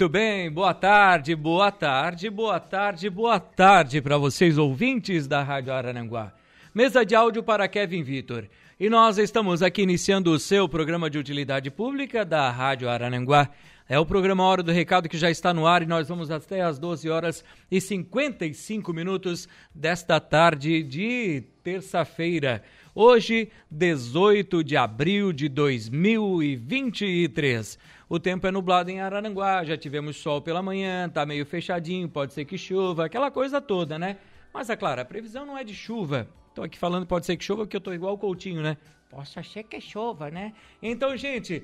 Muito bem, boa tarde, boa tarde, boa tarde, boa tarde para vocês ouvintes da Rádio Arananguá. Mesa de áudio para Kevin Vitor. E nós estamos aqui iniciando o seu programa de utilidade pública da Rádio Arananguá. É o programa Hora do Recado que já está no ar e nós vamos até às 12 horas e 55 minutos desta tarde de terça-feira. Hoje, 18 de abril de 2023. O tempo é nublado em Araranguá, já tivemos sol pela manhã, tá meio fechadinho, pode ser que chova, aquela coisa toda, né? Mas é claro, a previsão não é de chuva. Tô aqui falando pode ser que chova porque eu tô igual o Coutinho, né? Posso ser que chova, né? Então, gente,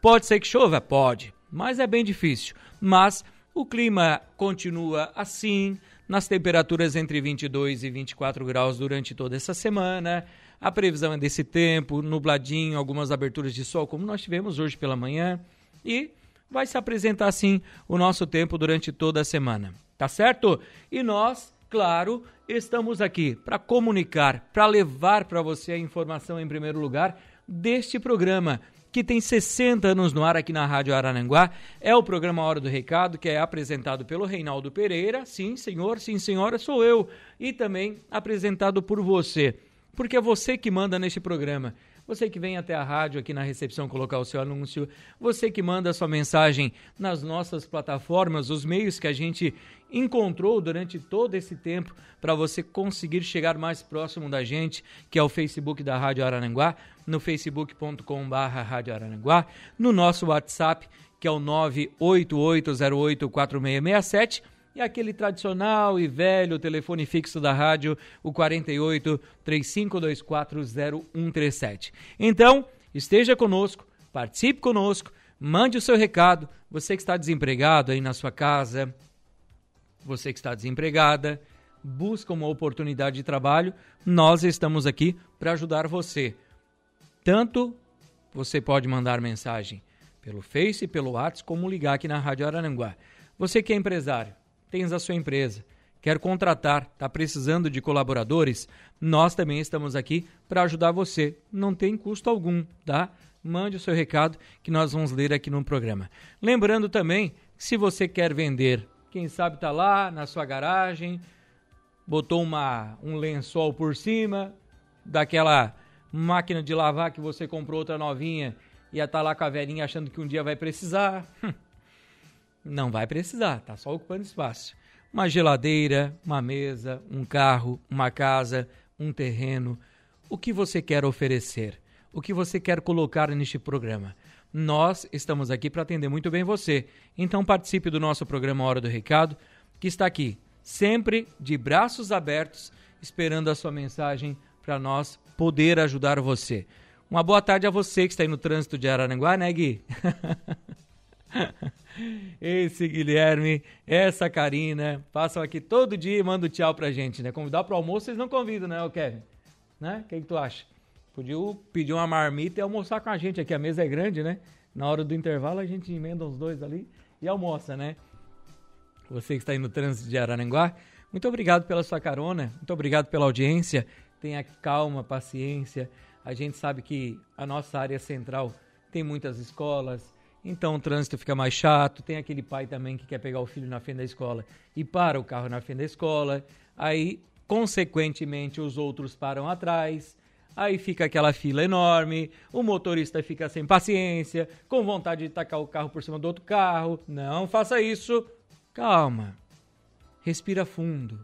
pode ser que chova? Pode, mas é bem difícil. Mas o clima continua assim, nas temperaturas entre 22 e 24 graus durante toda essa semana. A previsão é desse tempo, nubladinho, algumas aberturas de sol, como nós tivemos hoje pela manhã e vai se apresentar assim o nosso tempo durante toda a semana, tá certo? E nós, claro, estamos aqui para comunicar, para levar para você a informação em primeiro lugar deste programa que tem 60 anos no ar aqui na Rádio Arananguá. É o programa Hora do Recado, que é apresentado pelo Reinaldo Pereira. Sim, senhor, sim, senhora, sou eu. E também apresentado por você, porque é você que manda neste programa. Você que vem até a rádio aqui na recepção colocar o seu anúncio, você que manda a sua mensagem nas nossas plataformas, os meios que a gente encontrou durante todo esse tempo para você conseguir chegar mais próximo da gente, que é o Facebook da Rádio Araranguá, no facebook.com/barra Rádio Araranguá, no nosso WhatsApp, que é o 988084667 e aquele tradicional e velho telefone fixo da rádio, o 48 3524 0137. Então, esteja conosco, participe conosco, mande o seu recado. Você que está desempregado aí na sua casa, você que está desempregada, busca uma oportunidade de trabalho, nós estamos aqui para ajudar você. Tanto você pode mandar mensagem pelo Face, pelo WhatsApp, como ligar aqui na Rádio Araranguá. Você que é empresário, tens a sua empresa, quer contratar, está precisando de colaboradores, nós também estamos aqui para ajudar você. Não tem custo algum, tá? Mande o seu recado que nós vamos ler aqui no programa. Lembrando também que se você quer vender, quem sabe está lá na sua garagem, botou uma, um lençol por cima daquela máquina de lavar que você comprou outra novinha e ia estar tá lá com a velhinha achando que um dia vai precisar. Não vai precisar, tá só ocupando espaço. Uma geladeira, uma mesa, um carro, uma casa, um terreno. O que você quer oferecer? O que você quer colocar neste programa? Nós estamos aqui para atender muito bem você. Então participe do nosso programa Hora do Recado, que está aqui, sempre de braços abertos, esperando a sua mensagem para nós poder ajudar você. Uma boa tarde a você que está aí no trânsito de Araranguá, né, Gui? Esse Guilherme, essa Karina, passam aqui todo dia e mandam tchau pra gente, né? Convidar pro almoço, vocês não convidam, né, Kevin? Né? O que, que tu acha? Podia pedir uma marmita e almoçar com a gente aqui, a mesa é grande, né? Na hora do intervalo a gente emenda os dois ali e almoça, né? Você que está aí no trânsito de Araranguá, muito obrigado pela sua carona, muito obrigado pela audiência. Tenha calma, paciência. A gente sabe que a nossa área central tem muitas escolas, então o trânsito fica mais chato. Tem aquele pai também que quer pegar o filho na frente da escola e para o carro na frente da escola. Aí, consequentemente, os outros param atrás. Aí fica aquela fila enorme, o motorista fica sem paciência, com vontade de tacar o carro por cima do outro carro. Não faça isso. Calma. Respira fundo.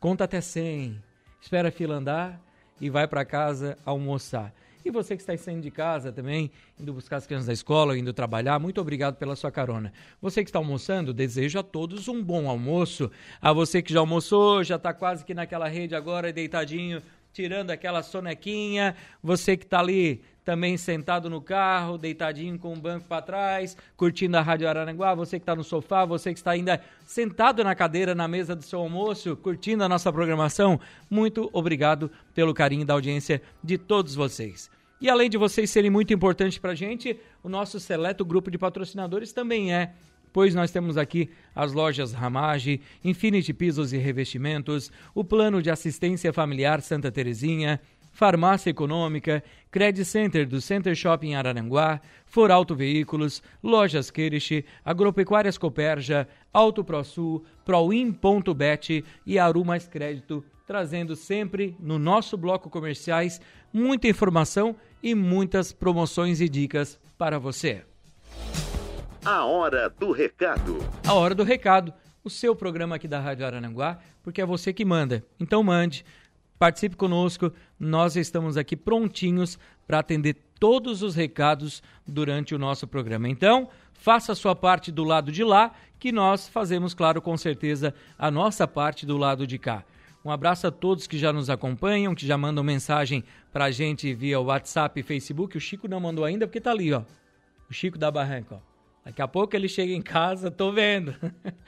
Conta até 100. espera a fila andar e vai para casa almoçar. E você que está saindo de casa também, indo buscar as crianças da escola, indo trabalhar, muito obrigado pela sua carona. Você que está almoçando, desejo a todos um bom almoço. A você que já almoçou, já está quase que naquela rede agora, deitadinho, tirando aquela sonequinha. Você que está ali também sentado no carro, deitadinho com o banco para trás, curtindo a Rádio Araranguá, você que está no sofá, você que está ainda sentado na cadeira na mesa do seu almoço, curtindo a nossa programação, muito obrigado pelo carinho da audiência de todos vocês. E além de vocês serem muito importantes para a gente, o nosso seleto grupo de patrocinadores também é pois nós temos aqui as lojas Ramage, Infinity Pisos e Revestimentos, o Plano de Assistência Familiar Santa Terezinha, Farmácia Econômica, Credit Center do Center Shopping Araranguá, Foralto Veículos, Lojas Queirish, Agropecuárias Coperja, Auto ProSul, Proin.bet e Aru Mais Crédito, trazendo sempre no nosso bloco comerciais muita informação e muitas promoções e dicas para você. A hora do recado. A hora do recado. O seu programa aqui da Rádio Arananguá, porque é você que manda. Então mande Participe conosco, nós estamos aqui prontinhos para atender todos os recados durante o nosso programa. Então, faça a sua parte do lado de lá, que nós fazemos, claro, com certeza, a nossa parte do lado de cá. Um abraço a todos que já nos acompanham, que já mandam mensagem para a gente via WhatsApp e Facebook. O Chico não mandou ainda porque está ali, ó. O Chico da Barranca, ó. Daqui a pouco ele chega em casa, tô vendo.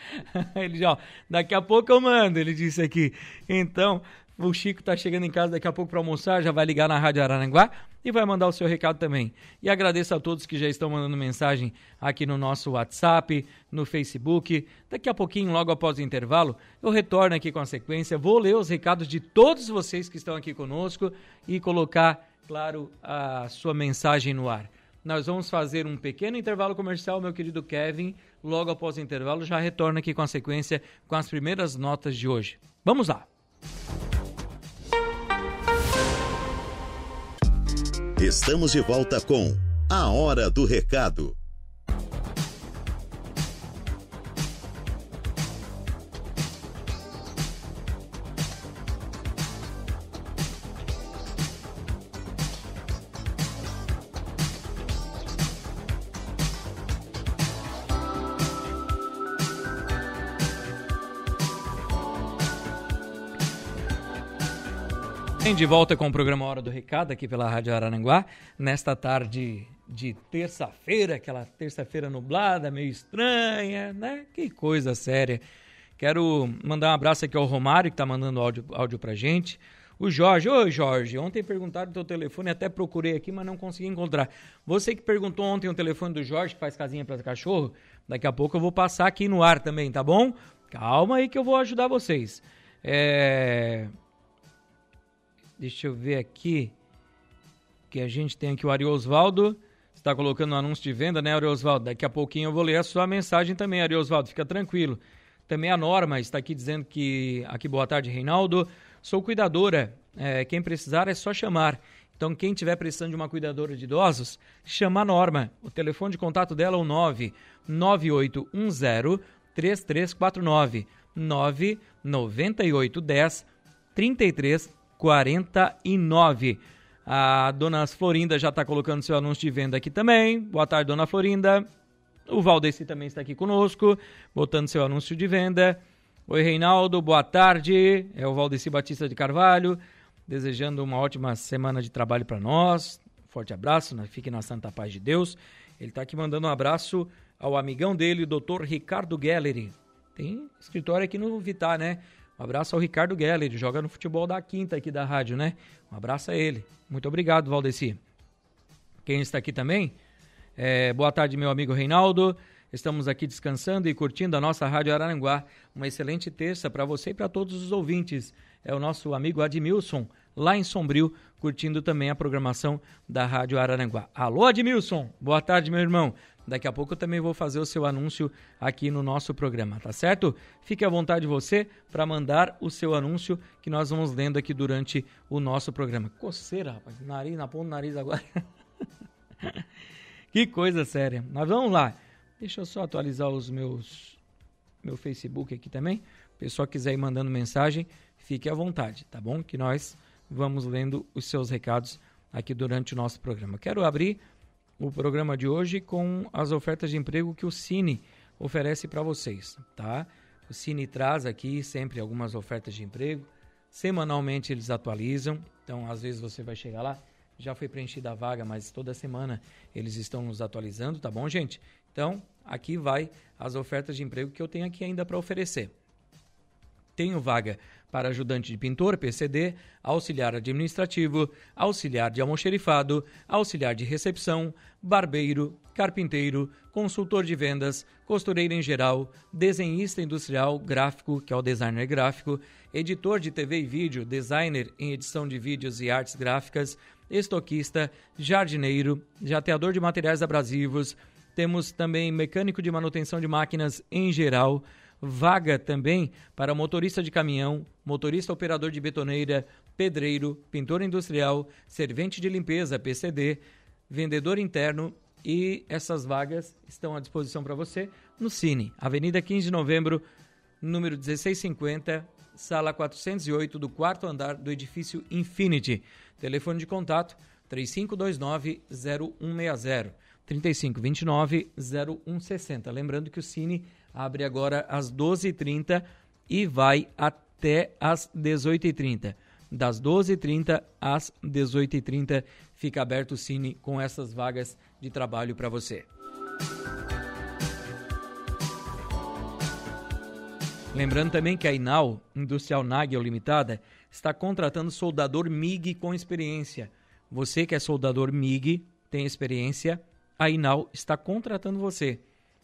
ele já, ó, daqui a pouco eu mando, ele disse aqui. Então, o Chico está chegando em casa daqui a pouco para almoçar, já vai ligar na Rádio Araranguá e vai mandar o seu recado também. E agradeço a todos que já estão mandando mensagem aqui no nosso WhatsApp, no Facebook. Daqui a pouquinho, logo após o intervalo, eu retorno aqui com a sequência. Vou ler os recados de todos vocês que estão aqui conosco e colocar, claro, a sua mensagem no ar. Nós vamos fazer um pequeno intervalo comercial, meu querido Kevin. Logo após o intervalo, já retorno aqui com a sequência com as primeiras notas de hoje. Vamos lá! Estamos de volta com A Hora do Recado. De volta com o programa Hora do Recado aqui pela Rádio Araranguá, nesta tarde de terça-feira, aquela terça-feira nublada, meio estranha, né? Que coisa séria. Quero mandar um abraço aqui ao Romário, que está mandando áudio, áudio pra gente. O Jorge, oi Jorge, ontem perguntaram o teu telefone, até procurei aqui, mas não consegui encontrar. Você que perguntou ontem o telefone do Jorge, que faz casinha para cachorro, daqui a pouco eu vou passar aqui no ar também, tá bom? Calma aí que eu vou ajudar vocês. É... Deixa eu ver aqui. Que a gente tem aqui o Ari Osvaldo. Está colocando um anúncio de venda, né, Ari Osvaldo? Daqui a pouquinho eu vou ler a sua mensagem também, Ari Osvaldo. Fica tranquilo. Também a Norma está aqui dizendo que. Aqui, boa tarde, Reinaldo. Sou cuidadora. É, quem precisar é só chamar. Então, quem tiver precisando de uma cuidadora de idosos, chama a Norma. O telefone de contato dela é o 99810 3349 99810 3349. 49. A dona Florinda já está colocando seu anúncio de venda aqui também. Boa tarde, dona Florinda. O Valdeci também está aqui conosco, botando seu anúncio de venda. Oi, Reinaldo, boa tarde. É o Valdeci Batista de Carvalho, desejando uma ótima semana de trabalho para nós. Forte abraço, né? fique na santa paz de Deus. Ele está aqui mandando um abraço ao amigão dele, o doutor Ricardo Gelleri. Tem escritório aqui no Vitar, né? Um abraço ao Ricardo Geller, joga no futebol da quinta aqui da rádio, né? Um abraço a ele. Muito obrigado, Valdeci. Quem está aqui também? É, boa tarde, meu amigo Reinaldo. Estamos aqui descansando e curtindo a nossa Rádio Araranguá. Uma excelente terça para você e para todos os ouvintes. É o nosso amigo Admilson, lá em Sombrio, curtindo também a programação da Rádio Araranguá. Alô, Admilson! Boa tarde, meu irmão. Daqui a pouco eu também vou fazer o seu anúncio aqui no nosso programa, tá certo? Fique à vontade você para mandar o seu anúncio que nós vamos lendo aqui durante o nosso programa. Coceira, rapaz, nariz na ponta do nariz agora. que coisa séria. Mas vamos lá. Deixa eu só atualizar os meus meu Facebook aqui também. O pessoal quiser ir mandando mensagem, fique à vontade, tá bom? Que nós vamos lendo os seus recados aqui durante o nosso programa. Quero abrir o programa de hoje com as ofertas de emprego que o Cine oferece para vocês, tá? O Cine traz aqui sempre algumas ofertas de emprego. Semanalmente eles atualizam, então às vezes você vai chegar lá, já foi preenchida a vaga, mas toda semana eles estão nos atualizando, tá bom, gente? Então, aqui vai as ofertas de emprego que eu tenho aqui ainda para oferecer. Tenho vaga para ajudante de pintor, PCD, auxiliar administrativo, auxiliar de almoxerifado, auxiliar de recepção, barbeiro, carpinteiro, consultor de vendas, costureira em geral, desenhista industrial, gráfico, que é o designer gráfico, editor de TV e vídeo, designer em edição de vídeos e artes gráficas, estoquista, jardineiro, jateador de materiais abrasivos. Temos também mecânico de manutenção de máquinas em geral, vaga também para motorista de caminhão, motorista operador de betoneira, pedreiro, pintor industrial, servente de limpeza, PCD, vendedor interno e essas vagas estão à disposição para você no Cine, Avenida 15 de Novembro, número 1650, sala 408 do quarto andar do edifício Infinity. Telefone de contato 3529 0160 3529 0160. Lembrando que o Cine abre agora às 12h30 e vai até às 18h30. Das 12h30 às 18h30 fica aberto o Cine com essas vagas de trabalho para você. Lembrando também que a Inal Industrial Nagel Limitada está contratando soldador MIG com experiência. Você que é soldador MIG, tem experiência, a Inal está contratando você.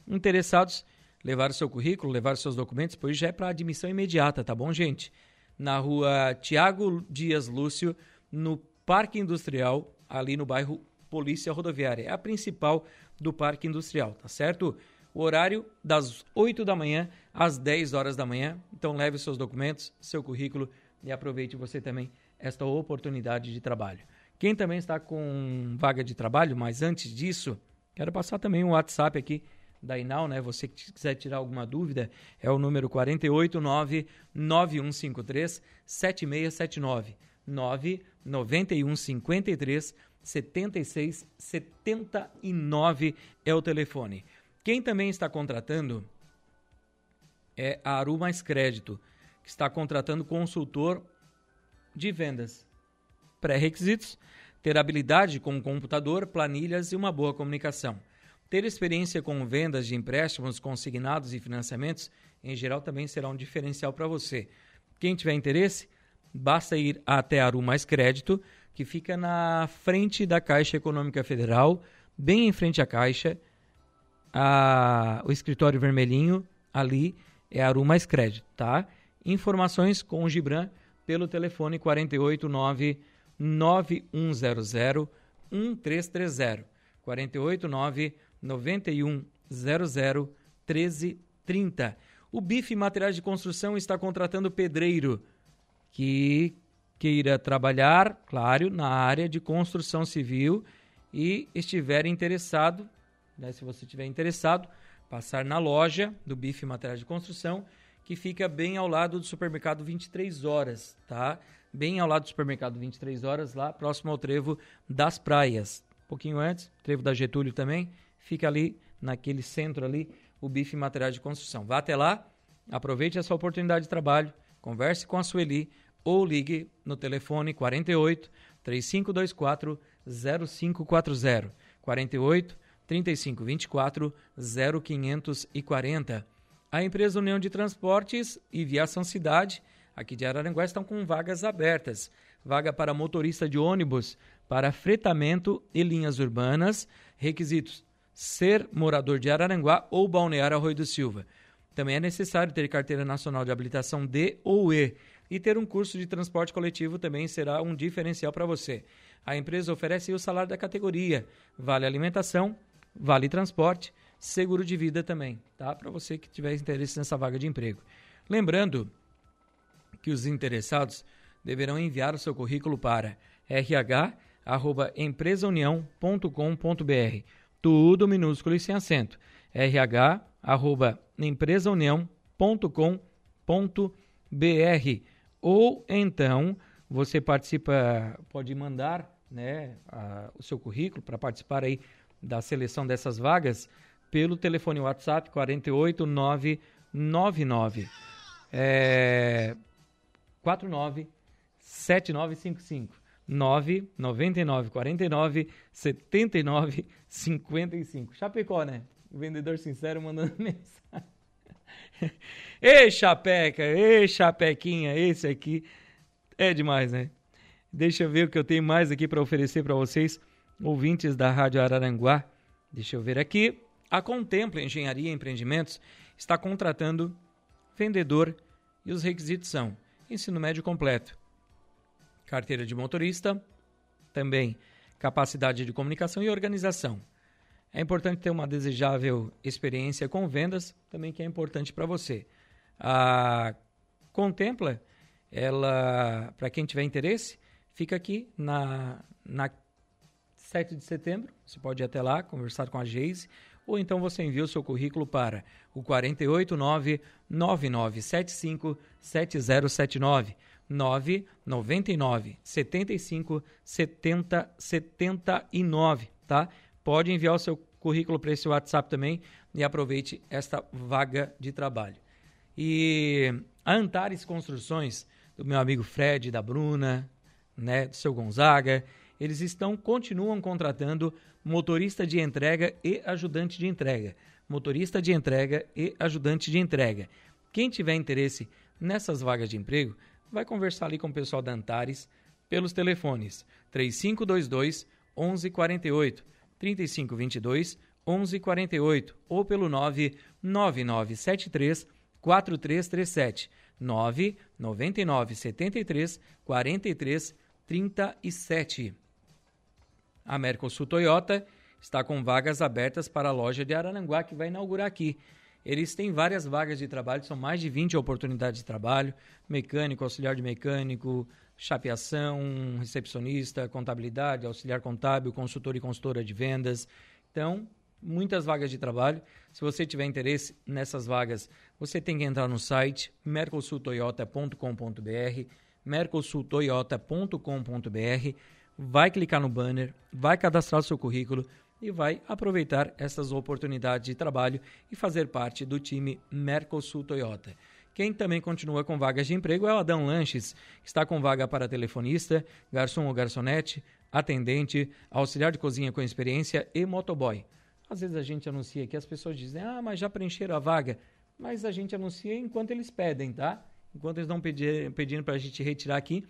Interessados, levar o seu currículo, levar os seus documentos, pois já é para admissão imediata, tá bom, gente? Na rua Tiago Dias Lúcio, no Parque Industrial, ali no bairro Polícia Rodoviária. É a principal do Parque Industrial, tá certo? O horário das 8 da manhã às 10 horas da manhã. Então leve seus documentos, seu currículo e aproveite você também esta oportunidade de trabalho. Quem também está com vaga de trabalho, mas antes disso, quero passar também um WhatsApp aqui da Inal, né? Você que quiser tirar alguma dúvida, é o número 489 9153 7679 99153 7679 é o telefone. Quem também está contratando é a Aru Mais Crédito, que está contratando consultor de vendas. Pré-requisitos: ter habilidade com computador, planilhas e uma boa comunicação. Ter experiência com vendas de empréstimos consignados e financiamentos, em geral, também será um diferencial para você. Quem tiver interesse, basta ir até Aru Mais Crédito, que fica na frente da Caixa Econômica Federal, bem em frente à Caixa, a, o escritório vermelhinho ali é Aru Mais Crédito, tá? Informações com o Gibran pelo telefone 489 9100 1330 489 9100 1330. O Bife Materiais de Construção está contratando pedreiro que queira trabalhar, claro, na área de construção civil e estiver interessado né, se você estiver interessado, passar na loja do Bife Materiais de Construção, que fica bem ao lado do supermercado 23 horas, tá? Bem ao lado do supermercado 23 horas, lá próximo ao trevo das praias. Um pouquinho antes, trevo da Getúlio também, fica ali naquele centro ali, o Bife Materiais de Construção. Vá até lá, aproveite essa oportunidade de trabalho, converse com a Sueli ou ligue no telefone 48 3524 0540 48 3524 0540. A empresa União de Transportes e Viação Cidade, aqui de Araranguá, estão com vagas abertas. Vaga para motorista de ônibus, para fretamento e linhas urbanas. Requisitos: ser morador de Araranguá ou Balneário Arroio do Silva. Também é necessário ter carteira nacional de habilitação D ou E. E ter um curso de transporte coletivo também será um diferencial para você. A empresa oferece o salário da categoria, vale alimentação, vale transporte, seguro de vida também, tá? Para você que tiver interesse nessa vaga de emprego. Lembrando que os interessados deverão enviar o seu currículo para rh@empresaunião.com.br. Tudo minúsculo e sem acento. rh@empresaunião.com.br. ou então você participa, pode mandar né, a, o seu currículo para participar aí da seleção dessas vagas pelo telefone WhatsApp 48999 é, 49 7955 999 49 79 55. Chapecó, né? O vendedor sincero mandando mensagem. Ei, Chapeca, ei, Chapequinha, esse aqui é demais, né? Deixa eu ver o que eu tenho mais aqui para oferecer para vocês, ouvintes da Rádio Araranguá. Deixa eu ver aqui. A Contempla Engenharia e Empreendimentos está contratando vendedor e os requisitos são ensino médio completo, carteira de motorista, também capacidade de comunicação e organização. É importante ter uma desejável experiência com vendas, também que é importante para você. A Contempla, ela, para quem tiver interesse, fica aqui na, na 7 de setembro. Você pode ir até lá, conversar com a Geise, ou então você envia o seu currículo para o 489 9975 7079 999 75 70 79, tá? Pode enviar o seu currículo para esse WhatsApp também e aproveite esta vaga de trabalho. E a Antares Construções, do meu amigo Fred, da Bruna, né, do seu Gonzaga, eles estão continuam contratando motorista de entrega e ajudante de entrega. Motorista de entrega e ajudante de entrega. Quem tiver interesse nessas vagas de emprego, vai conversar ali com o pessoal da Antares pelos telefones 3522 1148 3522 1148 ou pelo 99973 4337 999 73 43 37. A Mercosul Toyota está com vagas abertas para a loja de Araranguá que vai inaugurar aqui. Eles têm várias vagas de trabalho, são mais de 20 oportunidades de trabalho: mecânico, auxiliar de mecânico, chapeação, recepcionista, contabilidade, auxiliar contábil, consultor e consultora de vendas. Então, muitas vagas de trabalho. Se você tiver interesse nessas vagas, você tem que entrar no site mercosultoyota.com.br, mercosultoyota.com.br, vai clicar no banner, vai cadastrar seu currículo e vai aproveitar essas oportunidades de trabalho e fazer parte do time Mercosul Toyota. Quem também continua com vagas de emprego é o Adão Lanches, que está com vaga para telefonista, garçom ou garçonete, atendente, auxiliar de cozinha com experiência e motoboy. Às vezes a gente anuncia aqui, as pessoas dizem, ah, mas já preencheram a vaga. Mas a gente anuncia enquanto eles pedem, tá? Enquanto eles estão pedindo para a gente retirar aqui,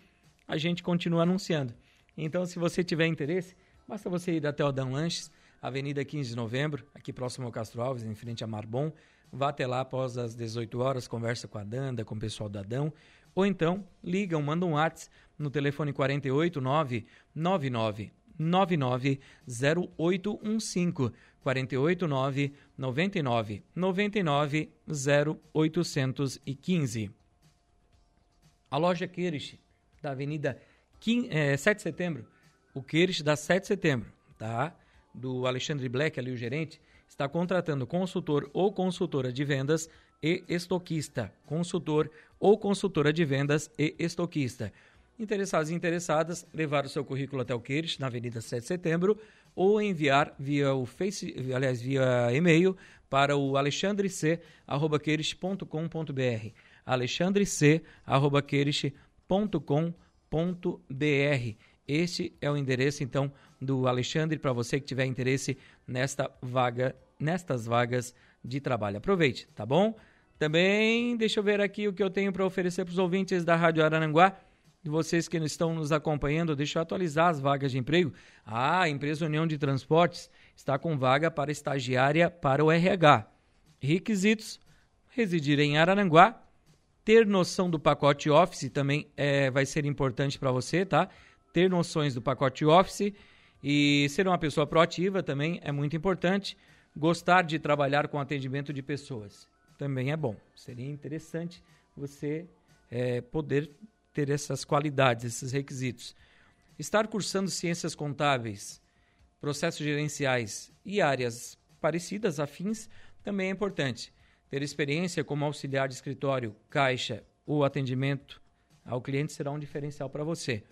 a gente continua anunciando. Então, se você tiver interesse, basta você ir até o Adão Lanches, Avenida 15 de Novembro, aqui próximo ao Castro Alves, em frente a Marbon. Vá até lá após as 18 horas, conversa com a Danda, com o pessoal do Adão. Ou então, ligam, manda um WhatsApp no telefone 489 99 99 0815 489 99 99 0815. A loja Kirish, da Avenida 15, é, 7 de Setembro, o Kirish da 7 de Setembro, tá? Do Alexandre Black, ali o gerente, está contratando consultor ou consultora de vendas e estoquista. Consultor ou consultora de vendas e estoquista. Interessados e interessadas, levar o seu currículo até o Queires, na Avenida 7 de Setembro, ou enviar via o Face, aliás, via e-mail para o alexandrec@queires.com.br. alexandrec@queires.com.br. Este é o endereço então do Alexandre para você que tiver interesse nesta vaga, nestas vagas de trabalho. Aproveite, tá bom? Também deixa eu ver aqui o que eu tenho para oferecer para os ouvintes da Rádio Araranguá. De vocês que estão nos acompanhando, deixa eu atualizar as vagas de emprego. Ah, a empresa União de Transportes está com vaga para estagiária para o RH. Requisitos: residir em Araranguá, ter noção do pacote Office também é, vai ser importante para você, tá? Ter noções do pacote Office e ser uma pessoa proativa também é muito importante. Gostar de trabalhar com atendimento de pessoas também é bom. Seria interessante você é, poder ter essas qualidades, esses requisitos. Estar cursando ciências contábeis, processos gerenciais e áreas parecidas, afins, também é importante. Ter experiência como auxiliar de escritório, caixa ou atendimento Ao cliente será um diferencial para você.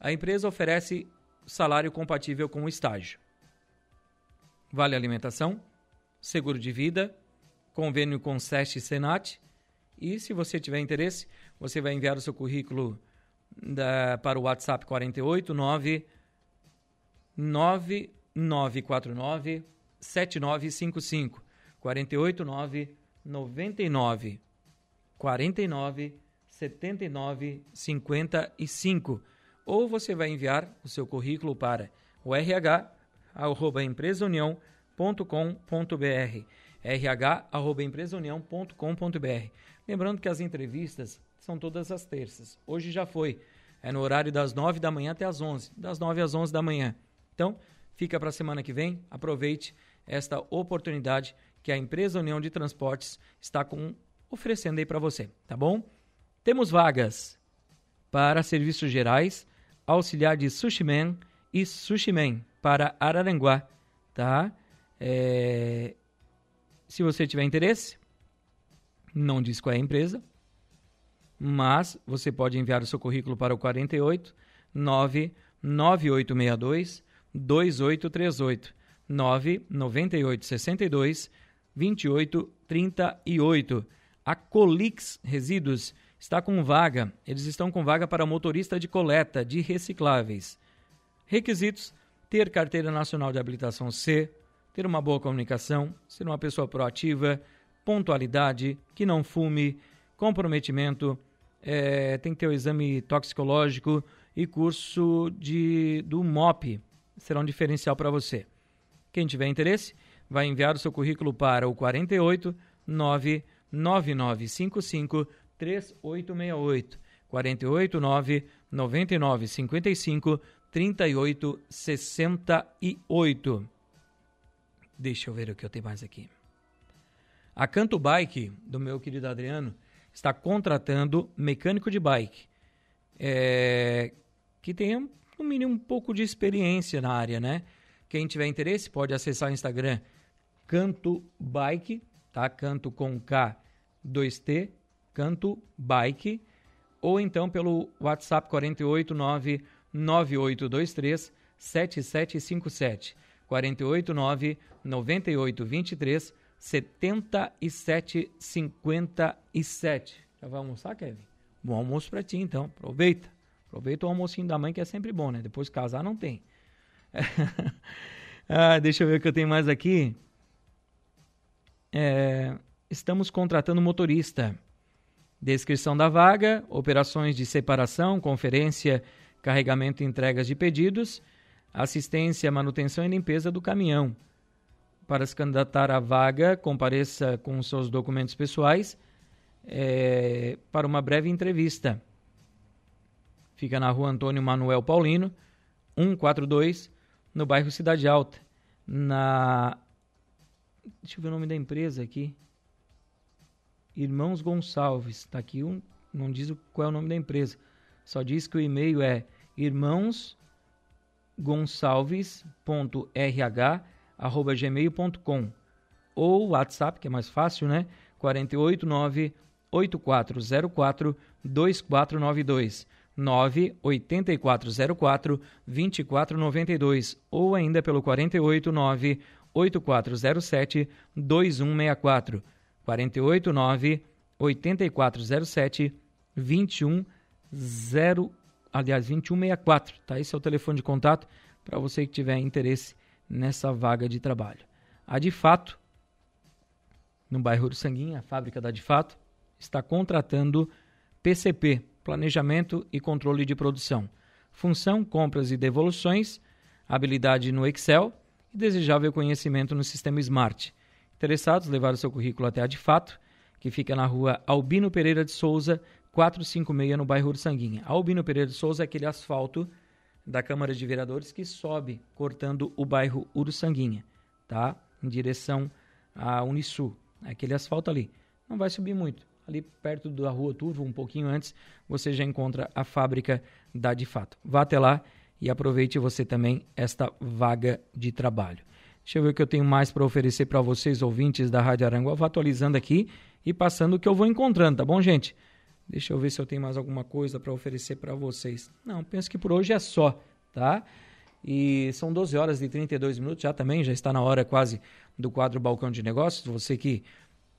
A empresa oferece salário compatível com o estágio. Vale alimentação, seguro de vida, convênio com SEST e Senat. E se você tiver interesse, você vai enviar o seu currículo da, para o WhatsApp 489 9949 7955 489 99 49 79 55 ou você vai enviar o seu currículo para o RH arroba empresaunião.com.br rh arroba empresaunião.com.br lembrando que as entrevistas são todas as terças. Hoje já foi. É no horário das 9 da manhã até as 11 das 9 às 11 da manhã. Então fica para a semana que vem. Aproveite esta oportunidade que a empresa União de Transportes está com, oferecendo aí para você, tá bom? Temos vagas para serviços gerais, auxiliar de sushi man e sushi man para Araranguá, tá? É... Se você tiver interesse, não diz qual é a empresa, mas você pode enviar o seu currículo para o 48 99862 2838 998 62 2838. A Colix Resíduos está com vaga. Eles estão com vaga para motorista de coleta de recicláveis. Requisitos: ter carteira nacional de habilitação C, ter uma boa comunicação, ser uma pessoa proativa, pontualidade, que não fume, comprometimento, é, tem que ter o exame toxicológico e curso de, do MOP. Será um diferencial para você. Quem tiver interesse, vai enviar o seu currículo para o 48 99955 3868. 48 9 99 55 38 68. Deixa eu ver o que eu tenho mais aqui. A Canto Bike, do meu querido Adriano, está contratando mecânico de bike é, que tenha, no mínimo, um pouco de experiência na área, né? Quem tiver interesse pode acessar o Instagram Canto Bike, tá? Canto com K 2T, Canto Bike, ou então pelo WhatsApp 489 9823 7757 489 9823 7757. Já vai almoçar, Kevin? Bom almoço para ti, então. Aproveita. Aproveita o almocinho da mãe, que é sempre bom, né? Depois casar, não tem. ah, deixa eu ver o que eu tenho mais aqui. É, estamos contratando motorista. Descrição da vaga, operações de separação, conferência, carregamento e entregas de pedidos, assistência, manutenção e limpeza do caminhão. Para se candidatar à vaga, compareça com seus documentos pessoais é, para uma breve entrevista. Fica na rua Antônio Manuel Paulino, 142, no bairro Cidade Alta, na Deixa eu ver o nome da empresa aqui. Irmãos Gonçalves. Está aqui um. Não diz qual é o nome da empresa. Só diz que o e-mail é irmãosgonçalves.rh@gmail.com ou WhatsApp, que é mais fácil, né? 489 8404 2492 98404 2492 ou ainda pelo 489 8407 2164 489 8407 210 aliás 2164, tá? Esse é o telefone de contato para você que tiver interesse nessa vaga de trabalho. A de fato no bairro do Sanguinha, a fábrica da de fato está contratando PCP, Planejamento e Controle de Produção. Função, compras e devoluções, habilidade no Excel, e desejável conhecimento no sistema Smart. Interessados, levar o seu currículo até a de fato, que fica na rua Albino Pereira de Souza, 456, no bairro Ursanguinha. Albino Pereira de Souza é aquele asfalto da Câmara de Vereadores que sobe, cortando o bairro Uruçanguinha, tá? Em direção à Unisul. É aquele asfalto ali. Não vai subir muito. Ali perto da rua Turvo, um pouquinho antes, você já encontra a fábrica da De Fato. Vá até lá e aproveite você também esta vaga de trabalho. Deixa eu ver o que eu tenho mais para oferecer para vocês, ouvintes da Rádio Aranguá. Vou atualizando aqui e passando o que eu vou encontrando, tá bom, gente? Deixa eu ver se eu tenho mais alguma coisa para oferecer para vocês. Não, penso que por hoje é só, tá? E são 12 horas e 32 minutos já também, já está na hora quase do quadro Balcão de Negócios. Você que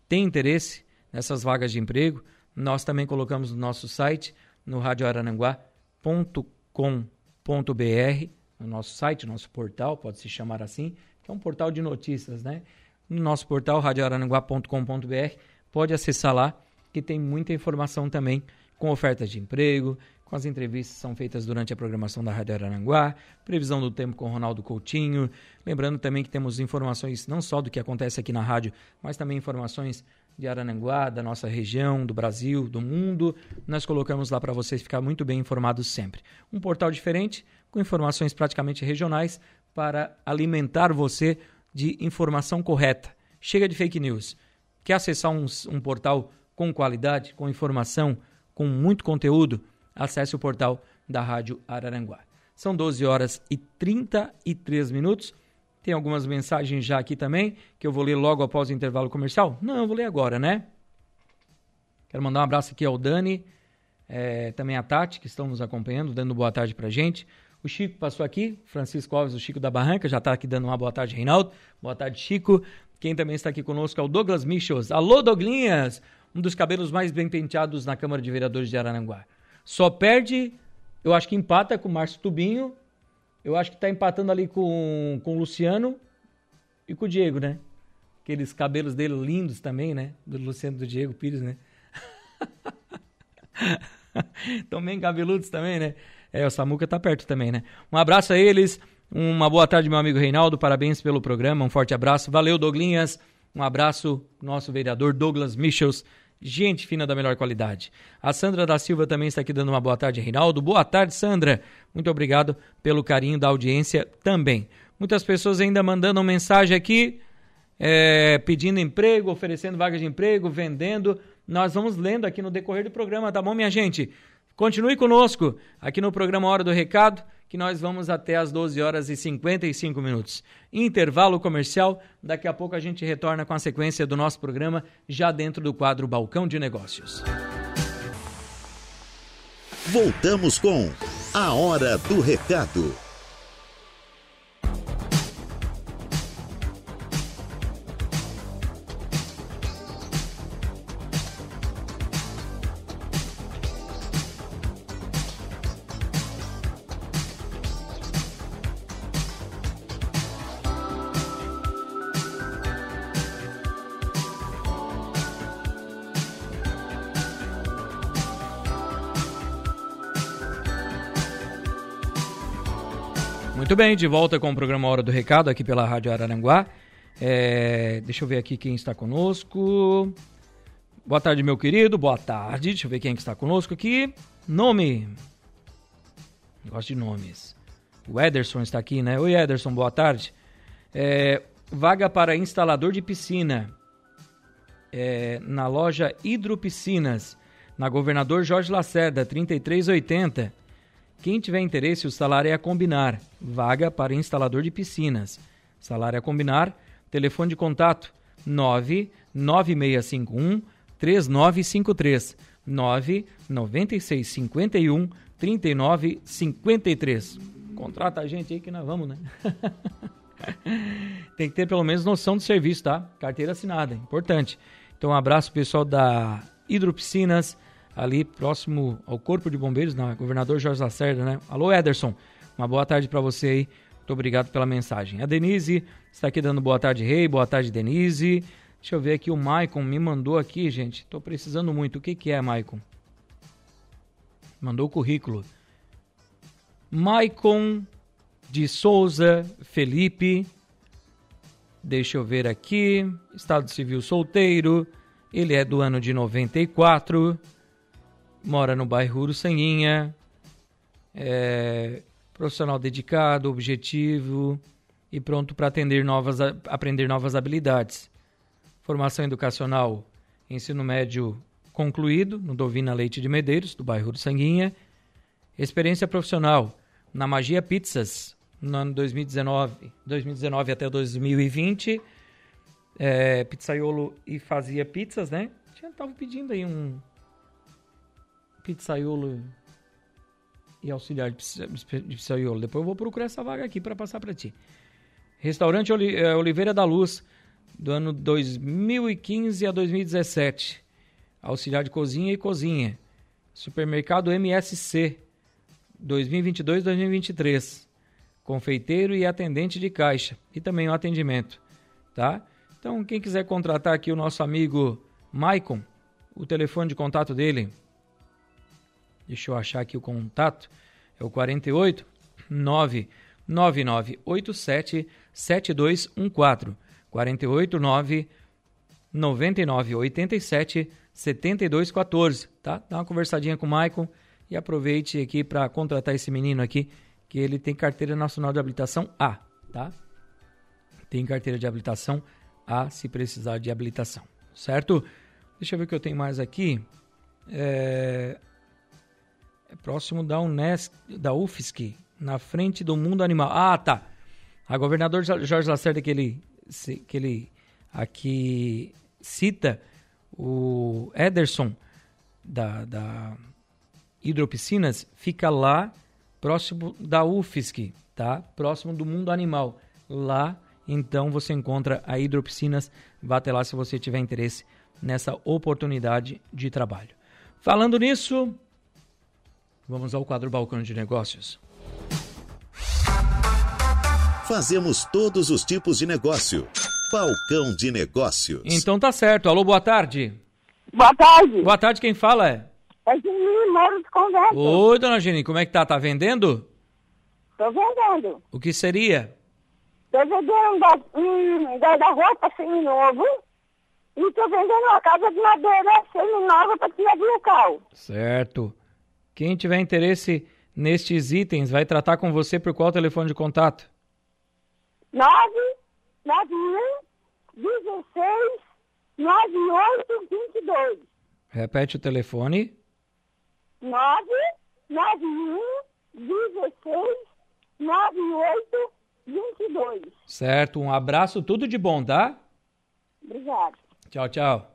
tem interesse nessas vagas de emprego, nós também colocamos no nosso site, no radioarananguá.com.br, no nosso site, nosso portal, pode se chamar assim, que é um portal de notícias, né? No nosso portal, radioarananguá.com.br, pode acessar lá que tem muita informação também com ofertas de emprego, com as entrevistas que são feitas durante a programação da Rádio Araranguá, previsão do tempo com Ronaldo Coutinho. Lembrando também que temos informações não só do que acontece aqui na rádio, mas também informações de Arananguá, da nossa região, do Brasil, do mundo. Nós colocamos lá para vocês ficar muito bem informados sempre. Um portal diferente, com informações praticamente regionais, para alimentar você de informação correta. Chega de fake news. Quer acessar um, um portal com qualidade, com informação, com muito conteúdo, acesse o portal da Rádio Araranguá. São 12 horas e 33 minutos. Tem algumas mensagens já aqui também, que eu vou ler logo após o intervalo comercial? Não, eu vou ler agora, né? Quero mandar um abraço aqui ao Dani, é, também a Tati, que estão nos acompanhando, dando boa tarde pra gente. O Chico passou aqui, Francisco Alves, o Chico da Barranca, já está aqui dando uma boa tarde, Reinaldo. Boa tarde, Chico. Quem também está aqui conosco é o Douglas Michels. Alô, Douglinhas! um dos cabelos mais bem penteados na Câmara de Vereadores de Araranguá. Só perde, eu acho que empata com o Márcio Tubinho, eu acho que está empatando ali com, com o Luciano e com o Diego, né? Aqueles cabelos dele lindos também, né? Do Luciano do Diego Pires, né? Estão bem cabeludos também, né? É, o Samuca tá perto também, né? Um abraço a eles, uma boa tarde, meu amigo Reinaldo, parabéns pelo programa, um forte abraço. Valeu, Douglinhas. Um abraço, nosso vereador Douglas Michels gente fina da melhor qualidade. A Sandra da Silva também está aqui dando uma boa tarde, Reinaldo. Boa tarde, Sandra. Muito obrigado pelo carinho da audiência também. Muitas pessoas ainda mandando mensagem aqui, é, pedindo emprego, oferecendo vagas de emprego, vendendo. Nós vamos lendo aqui no decorrer do programa, tá bom, minha gente? Continue conosco aqui no programa Hora do Recado que nós vamos até as 12 horas e 55 minutos. Intervalo comercial, daqui a pouco a gente retorna com a sequência do nosso programa, já dentro do quadro Balcão de Negócios. Voltamos com A Hora do Recado. Bem, de volta com o programa Hora do Recado aqui pela Rádio Araranguá. É, deixa eu ver aqui quem está conosco. Boa tarde, meu querido. Boa tarde. Deixa eu ver quem está conosco aqui. Nome. Gosto de nomes. O Ederson está aqui, né? Oi, Ederson, boa tarde. É, vaga para instalador de piscina é, na loja Hidropiscinas, na Governador Jorge Lacerda, 3380. Quem tiver interesse, o salário é a combinar. Vaga para instalador de piscinas. Salário a combinar. Telefone de contato 99651 3953 99651 3953. Contrata a gente aí que nós vamos, né? Tem que ter pelo menos noção do serviço, tá? Carteira assinada, importante. Então, um abraço pessoal da Hidropiscinas ali próximo ao Corpo de Bombeiros, na Governador Jorge Lacerda, né? Alô, Ederson, uma boa tarde para você aí. Muito obrigado pela mensagem. A Denise está aqui dando boa tarde, Rei. Boa tarde, Denise. Deixa eu ver aqui, o Maicon me mandou aqui, gente. Estou precisando muito. O que, que é, Maicon? Mandou o currículo. Maicon de Souza Felipe. Deixa eu ver aqui. Estado civil solteiro. Ele é do ano de 94 mora no bairro Uruçanguinha, é profissional dedicado, objetivo e pronto para atender novas, aprender novas habilidades. Formação educacional, ensino médio concluído no Dovina Leite de Medeiros, do bairro Uruçanguinha. Experiência profissional na Magia Pizzas, no ano 2019, 2019 até 2020. É, pizzaiolo e fazia pizzas, né? Já estava pedindo aí um, pizzaiolo e auxiliar de pizzaiolo. Depois eu vou procurar essa vaga aqui para passar para ti. Restaurante eh, Oliveira da Luz, do ano 2015 a 2017. Auxiliar de cozinha e cozinha. Supermercado MSC, 2022-2023. Confeiteiro e atendente de caixa. E também o atendimento, tá? Então, quem quiser contratar aqui o nosso amigo Maicon, o telefone de contato dele, deixa eu achar aqui o contato, é o 48 99987 7214. 48 9 99 87 7214, tá? Dá uma conversadinha com o Maicon e aproveite aqui para contratar esse menino aqui, que ele tem carteira nacional de habilitação A, tá? Tem carteira de habilitação A se precisar de habilitação, certo? Deixa eu ver o que eu tenho mais aqui. É, é próximo da Unesc, da UFSC, na frente do mundo animal. Ah, tá. A governador Jorge Lacerda que ele que ele aqui cita o Ederson da, da Hidropiscinas fica lá próximo da UFSC, tá? Próximo do mundo animal. Lá, então, você encontra a Hidropiscinas. Vá até lá se você tiver interesse nessa oportunidade de trabalho. Falando nisso, vamos ao quadro Balcão de Negócios. Fazemos todos os tipos de negócio. Balcão de Negócios. Então tá certo. Alô, boa tarde. Boa tarde. Boa tarde, quem fala é? É Geni Moro de Conversa. Oi, dona Geni, como é que tá? Tá vendendo? Tô vendendo. O que seria? Tô vendendo um guarda-roupa semi-novo e tô vendendo uma casa de madeira semi-nova para tirar do local. Certo. Quem tiver interesse nestes itens, vai tratar com você por qual telefone de contato? 9 91 16 98 22. Repete o telefone. 9 91 16 98 22. Certo, um abraço, tudo de bom, tá? Obrigado. Tchau, tchau.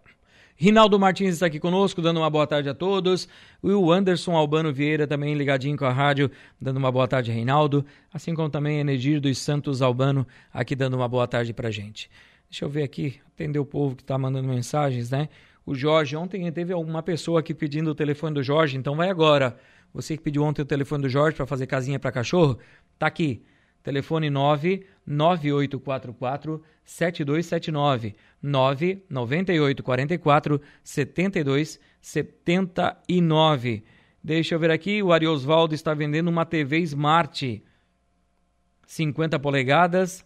Rinaldo Martins está aqui conosco, dando uma boa tarde a todos. O Anderson Albano Vieira também ligadinho com a rádio, dando uma boa tarde, Reinaldo. Assim como também Enegir dos Santos Albano, aqui dando uma boa tarde pra gente. Deixa eu ver aqui, atender o povo que está mandando mensagens, né? O Jorge, ontem teve uma pessoa aqui pedindo o telefone do Jorge, então vai agora. Você que pediu ontem o telefone do Jorge para fazer casinha para cachorro, tá aqui. Telefone 99844 7279 99844 7279. Deixa eu ver aqui, o Ariosvaldo está vendendo uma TV Smart 50 polegadas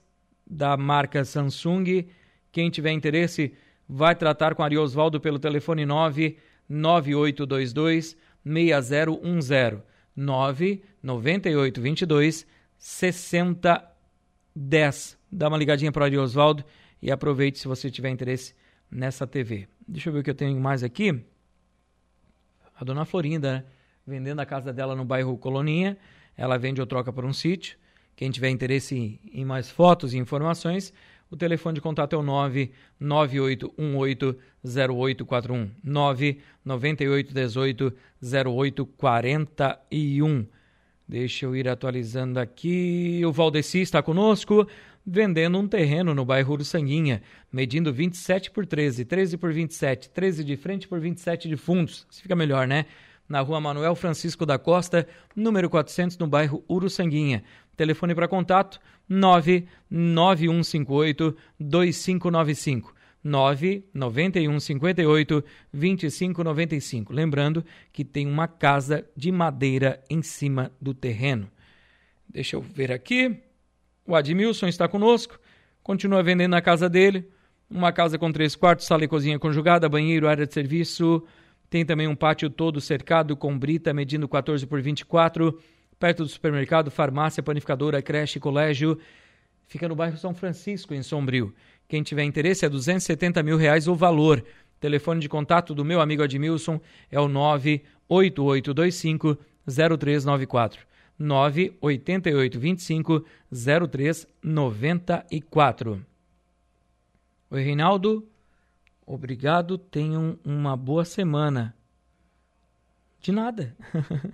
da marca Samsung. Quem tiver interesse, vai tratar com Ariosvaldo pelo telefone 99822 6010 99822 6010. Dá uma ligadinha para o Oswaldo e aproveite se você tiver interesse nessa TV. Deixa eu ver o que eu tenho mais aqui. A dona Florinda, né? vendendo a casa dela no bairro Coloninha. Ela vende ou troca por um sítio. Quem tiver interesse em mais fotos e informações, o telefone de contato é o 998180841. 998180841. Deixa eu ir atualizando aqui. O Valdeci está conosco, vendendo um terreno no bairro Uruçanguinha, medindo 27 por 13, 13 por 27, 13 de frente por 27 de fundos. Isso fica melhor, né? Na rua Manuel Francisco da Costa, número 400, no bairro Uruçanguinha. Telefone para contato 99158 2595. 99158 2595. Lembrando que tem uma casa de madeira em cima do terreno. Deixa eu ver aqui. O Admilson está conosco. Continua vendendo na casa dele. Uma casa com três quartos, sala e cozinha conjugada, banheiro, área de serviço. Tem também um pátio todo cercado com brita medindo 14 por 24, perto do supermercado, farmácia, panificadora, creche, colégio. Fica no bairro São Francisco, em Sombrio. Quem tiver interesse é 270 mil reais o valor. Telefone de contato do meu amigo Admilson é o 98825 0394. 98825 0394. Oi, Reinaldo. Obrigado. Tenham uma boa semana. De nada.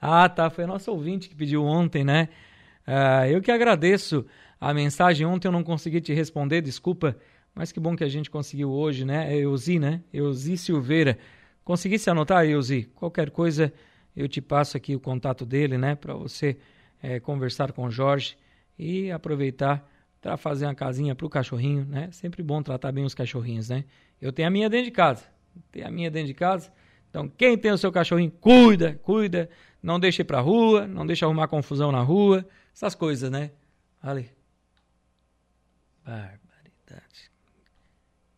ah, tá. Foi a nossa ouvinte que pediu ontem, né? Uh, eu que agradeço a mensagem. Ontem eu não consegui te responder, desculpa. Mas que bom que a gente conseguiu hoje, né? É Euzi, né? Euzi Silveira. Conseguisse anotar, Euzi? Qualquer coisa, eu te passo aqui o contato dele, né? Para você é, conversar com o Jorge e aproveitar para fazer uma casinha para o cachorrinho, né? Sempre bom tratar bem os cachorrinhos, né? Eu tenho a minha dentro de casa. Tenho a minha dentro de casa. Então, quem tem o seu cachorrinho, cuida, cuida. Não deixe para rua, não deixe arrumar confusão na rua. Essas coisas, né? Ali. Barbaridade.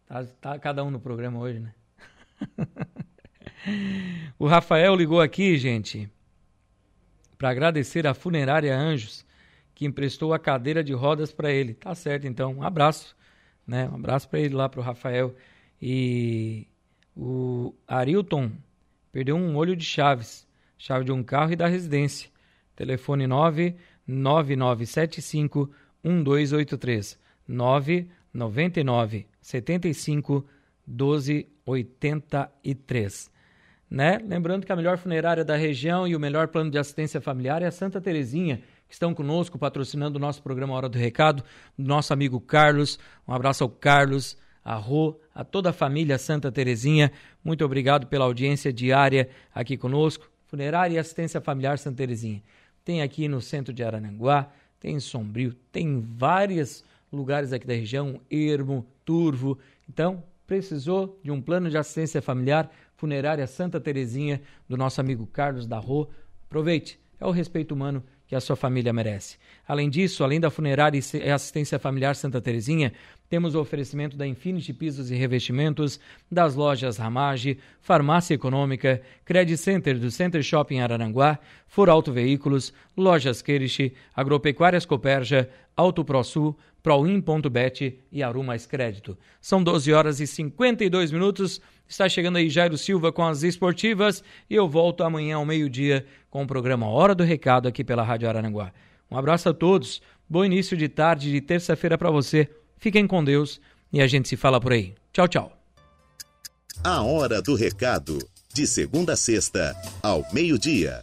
Tá, tá cada um no programa hoje, né? o Rafael ligou aqui, gente, para agradecer a funerária Anjos, que emprestou a cadeira de rodas para ele. Tá certo, então. Um abraço, né? Um abraço para ele lá, para o Rafael. E o Arilton perdeu um olho de chaves, chave de um carro e da residência. Telefone 99975 1283. 999 75 12 83. Né? Lembrando que a melhor funerária da região e o melhor plano de assistência familiar é a Santa Terezinha, que estão conosco patrocinando o nosso programa Hora do Recado, nosso amigo Carlos. Um abraço ao Carlos, a Rô, a toda a família Santa Terezinha. Muito obrigado pela audiência diária aqui conosco. Funerária e Assistência Familiar Santa Terezinha. Tem aqui no centro de Arananguá, tem em Sombrio, tem em vários lugares aqui da região, Ermo, Turvo. Então, precisou de um plano de assistência familiar, funerária Santa Terezinha, do nosso amigo Carlos da Rô, aproveite, é o respeito humano que a sua família merece. Além disso, além da funerária e assistência familiar Santa Terezinha, temos o oferecimento da Infinity Pisos e Revestimentos, das lojas Ramage, Farmácia Econômica, Credit Center do Center Shopping Araranguá, For Auto Veículos, Lojas Queriche, Agropecuárias Coperja, Auto ProSul, Proin.bet e Aru Mais Crédito. São 12 horas e 52 minutos. Está chegando aí Jairo Silva com as esportivas e eu volto amanhã ao meio-dia com o programa Hora do Recado aqui pela Rádio Araranguá. Um abraço a todos, bom início de tarde de terça-feira para você. Fiquem com Deus e a gente se fala por aí. Tchau, tchau. A Hora do Recado, de segunda a sexta, ao meio-dia.